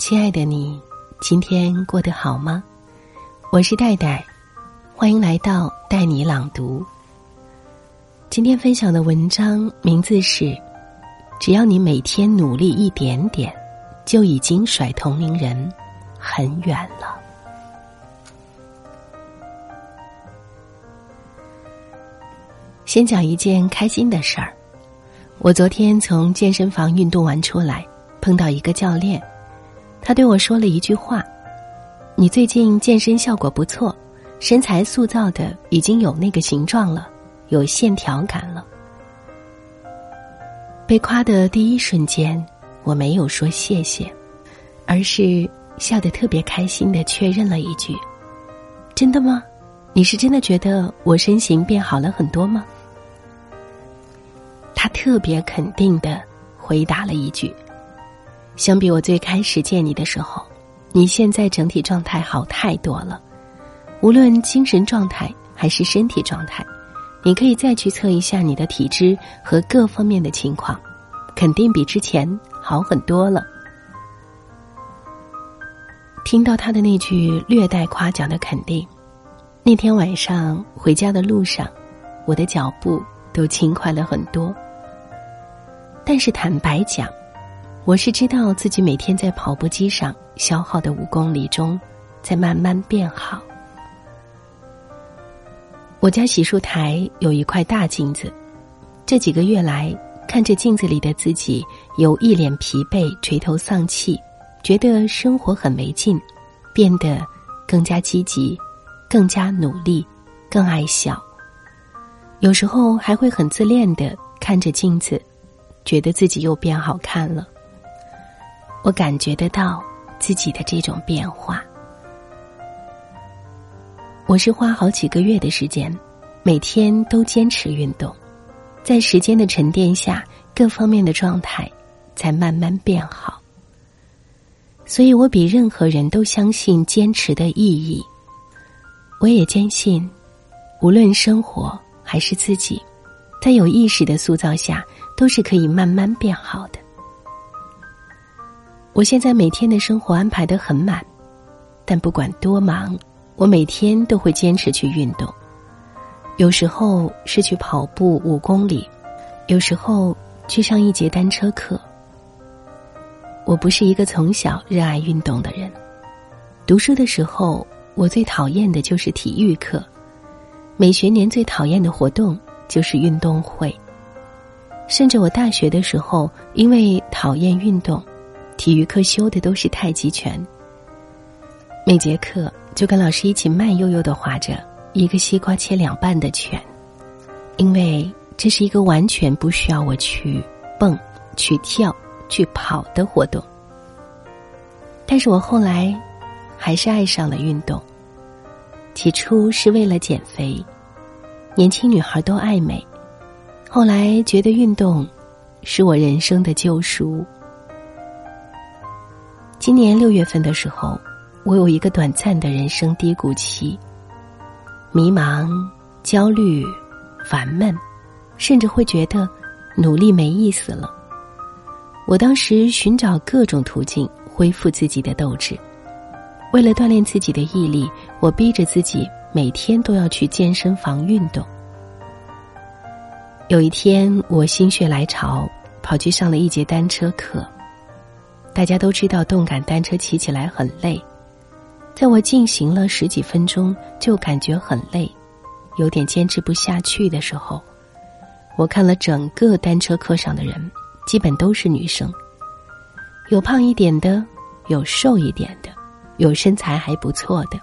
亲爱的你，今天过得好吗？我是戴戴，欢迎来到带你朗读。今天分享的文章名字是：只要你每天努力一点点，就已经甩同龄人很远了。先讲一件开心的事儿，我昨天从健身房运动完出来，碰到一个教练。他对我说了一句话：“你最近健身效果不错，身材塑造的已经有那个形状了，有线条感了。”被夸的第一瞬间，我没有说谢谢，而是笑得特别开心的确认了一句：“真的吗？你是真的觉得我身形变好了很多吗？”他特别肯定的回答了一句。相比我最开始见你的时候，你现在整体状态好太多了，无论精神状态还是身体状态，你可以再去测一下你的体质和各方面的情况，肯定比之前好很多了。听到他的那句略带夸奖的肯定，那天晚上回家的路上，我的脚步都轻快了很多。但是坦白讲。我是知道自己每天在跑步机上消耗的五公里中，在慢慢变好。我家洗漱台有一块大镜子，这几个月来看着镜子里的自己，有一脸疲惫、垂头丧气，觉得生活很没劲，变得更加积极、更加努力、更爱笑。有时候还会很自恋的看着镜子，觉得自己又变好看了。我感觉得到自己的这种变化。我是花好几个月的时间，每天都坚持运动，在时间的沉淀下，各方面的状态才慢慢变好。所以我比任何人都相信坚持的意义。我也坚信，无论生活还是自己，在有意识的塑造下，都是可以慢慢变好的。我现在每天的生活安排的很满，但不管多忙，我每天都会坚持去运动。有时候是去跑步五公里，有时候去上一节单车课。我不是一个从小热爱运动的人，读书的时候我最讨厌的就是体育课，每学年最讨厌的活动就是运动会。甚至我大学的时候，因为讨厌运动。体育课修的都是太极拳，每节课就跟老师一起慢悠悠的划着一个西瓜切两半的拳，因为这是一个完全不需要我去蹦、去跳、去跑的活动。但是我后来还是爱上了运动。起初是为了减肥，年轻女孩都爱美，后来觉得运动是我人生的救赎。今年六月份的时候，我有一个短暂的人生低谷期，迷茫、焦虑、烦闷，甚至会觉得努力没意思了。我当时寻找各种途径恢复自己的斗志，为了锻炼自己的毅力，我逼着自己每天都要去健身房运动。有一天，我心血来潮，跑去上了一节单车课。大家都知道，动感单车骑起来很累。在我进行了十几分钟就感觉很累，有点坚持不下去的时候，我看了整个单车课上的人，基本都是女生，有胖一点的，有瘦一点的，有身材还不错的。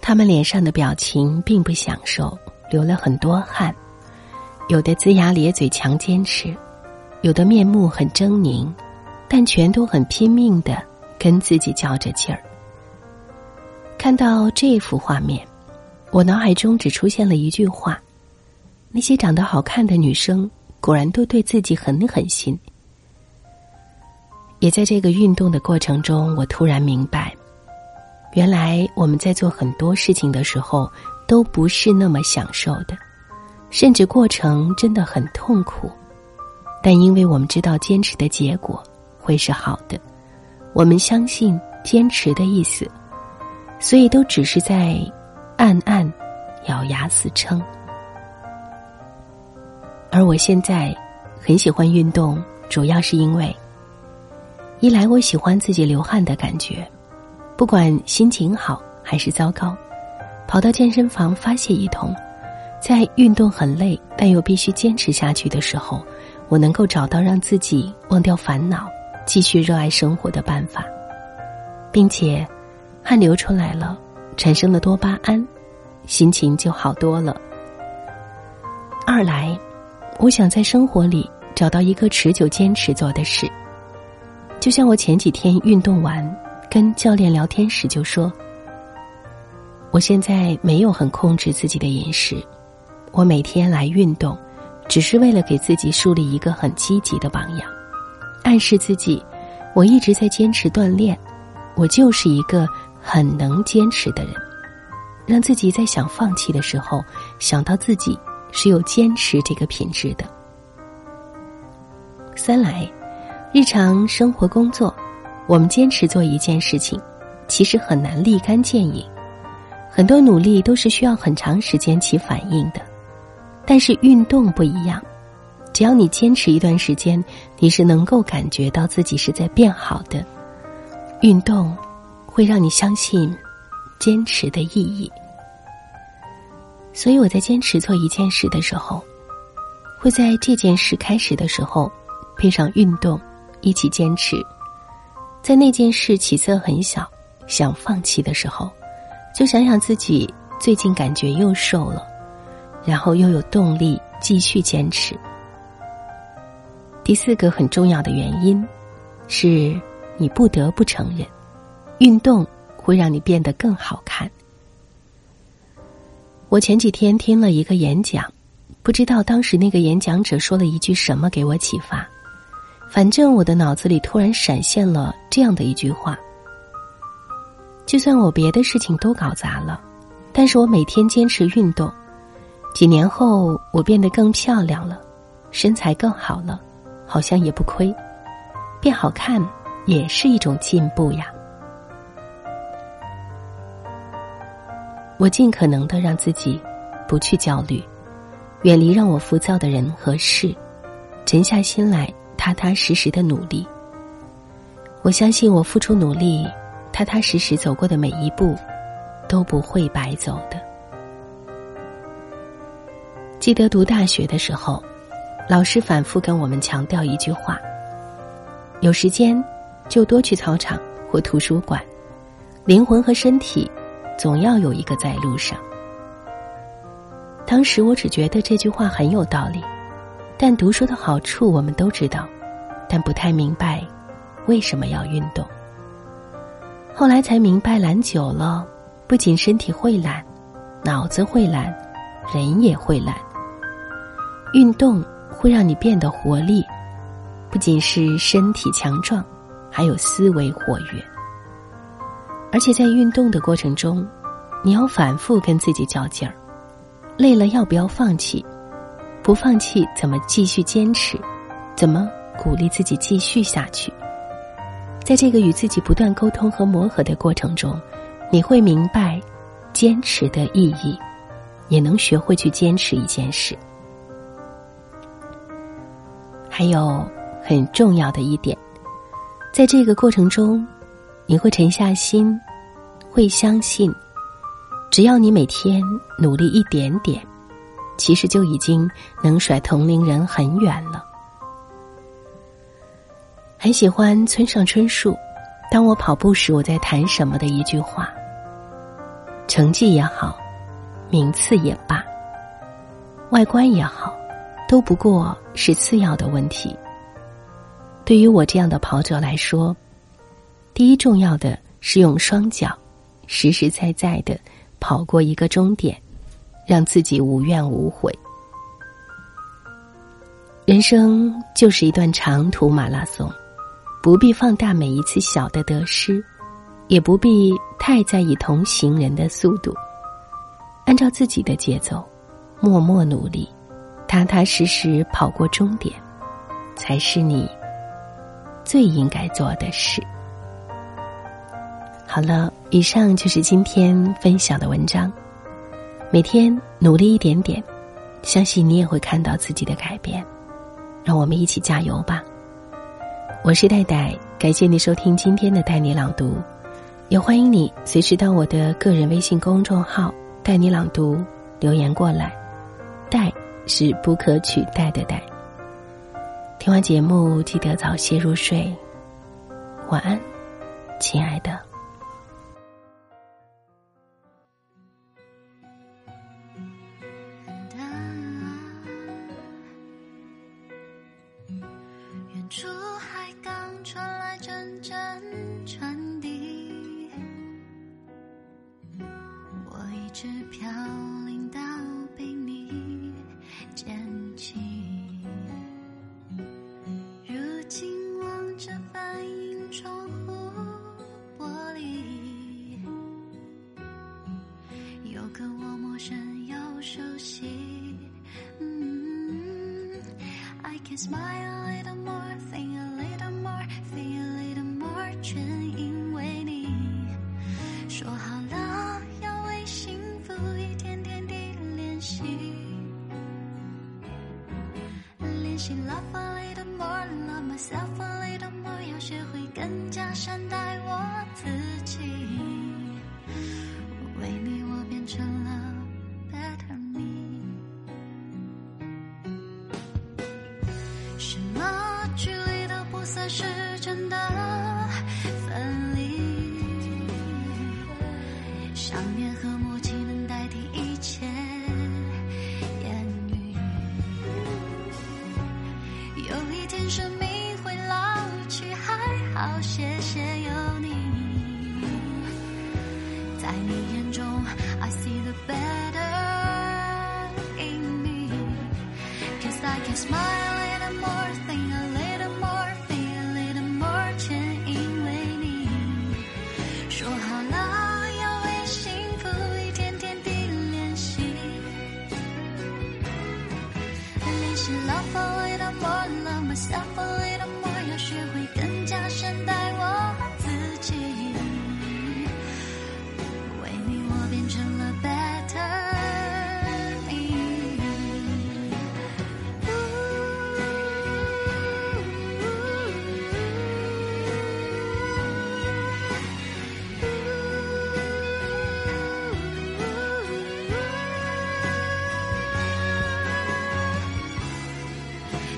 他们脸上的表情并不享受，流了很多汗，有的龇牙咧嘴强坚持，有的面目很狰狞。但全都很拼命的跟自己较着劲儿。看到这幅画面，我脑海中只出现了一句话：那些长得好看的女生，果然都对自己很狠心。也在这个运动的过程中，我突然明白，原来我们在做很多事情的时候，都不是那么享受的，甚至过程真的很痛苦。但因为我们知道坚持的结果。会是好的，我们相信坚持的意思，所以都只是在暗暗咬牙死撑。而我现在很喜欢运动，主要是因为，一来我喜欢自己流汗的感觉，不管心情好还是糟糕，跑到健身房发泄一通，在运动很累但又必须坚持下去的时候，我能够找到让自己忘掉烦恼、继续热爱生活的办法，并且汗流出来了，产生了多巴胺，心情就好多了。二来。我想在生活里找到一个持久坚持做的事。就像我前几天运动完，跟教练聊天时就说：“我现在没有很控制自己的饮食，我每天来运动，只是为了给自己树立一个很积极的榜样，暗示自己我一直在坚持锻炼，我就是一个很能坚持的人，让自己在想放弃的时候想到自己。”是有坚持这个品质的。三来，日常生活工作，我们坚持做一件事情，其实很难立竿见影，很多努力都是需要很长时间起反应的。但是运动不一样，只要你坚持一段时间，你是能够感觉到自己是在变好的。运动会让你相信坚持的意义。所以我在坚持做一件事的时候，会在这件事开始的时候，配上运动，一起坚持。在那件事起色很小，想放弃的时候，就想想自己最近感觉又瘦了，然后又有动力继续坚持。第四个很重要的原因，是你不得不承认，运动会让你变得更好看。我前几天听了一个演讲，不知道当时那个演讲者说了一句什么给我启发。反正我的脑子里突然闪现了这样的一句话：就算我别的事情都搞砸了，但是我每天坚持运动，几年后我变得更漂亮了，身材更好了，好像也不亏。变好看也是一种进步呀。我尽可能的让自己不去焦虑，远离让我浮躁的人和事，沉下心来，踏踏实实的努力。我相信我付出努力，踏踏实实走过的每一步，都不会白走的。记得读大学的时候，老师反复跟我们强调一句话：有时间就多去操场或图书馆，灵魂和身体。总要有一个在路上。当时我只觉得这句话很有道理，但读书的好处我们都知道，但不太明白为什么要运动。后来才明白，懒久了，不仅身体会懒，脑子会懒，人也会懒。运动会让你变得活力，不仅是身体强壮，还有思维活跃。而且在运动的过程中，你要反复跟自己较劲儿，累了要不要放弃？不放弃怎么继续坚持？怎么鼓励自己继续下去？在这个与自己不断沟通和磨合的过程中，你会明白坚持的意义，也能学会去坚持一件事。还有很重要的一点，在这个过程中。你会沉下心，会相信，只要你每天努力一点点，其实就已经能甩同龄人很远了。很喜欢村上春树，当我跑步时我在谈什么的一句话：成绩也好，名次也罢，外观也好，都不过是次要的问题。对于我这样的跑者来说。第一重要的是用双脚，实实在在的跑过一个终点，让自己无怨无悔。人生就是一段长途马拉松，不必放大每一次小的得失，也不必太在意同行人的速度，按照自己的节奏，默默努力，踏踏实实跑过终点，才是你最应该做的事。好了，以上就是今天分享的文章。每天努力一点点，相信你也会看到自己的改变。让我们一起加油吧！我是戴戴，感谢你收听今天的带你朗读，也欢迎你随时到我的个人微信公众号“带你朗读”留言过来。是不可取代的代。听完节目，记得早些入睡，晚安，亲爱的。Mm-hmm. smile a little more, think a little more, feel a little more，全是真的分离，想念和默契能代替一切言语。有一天生命会老去，还好谢谢有你，在你眼中，I see the better in me，cause I can smile。加深待我自己。为你，我变成了 better。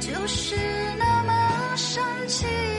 就是那么神奇。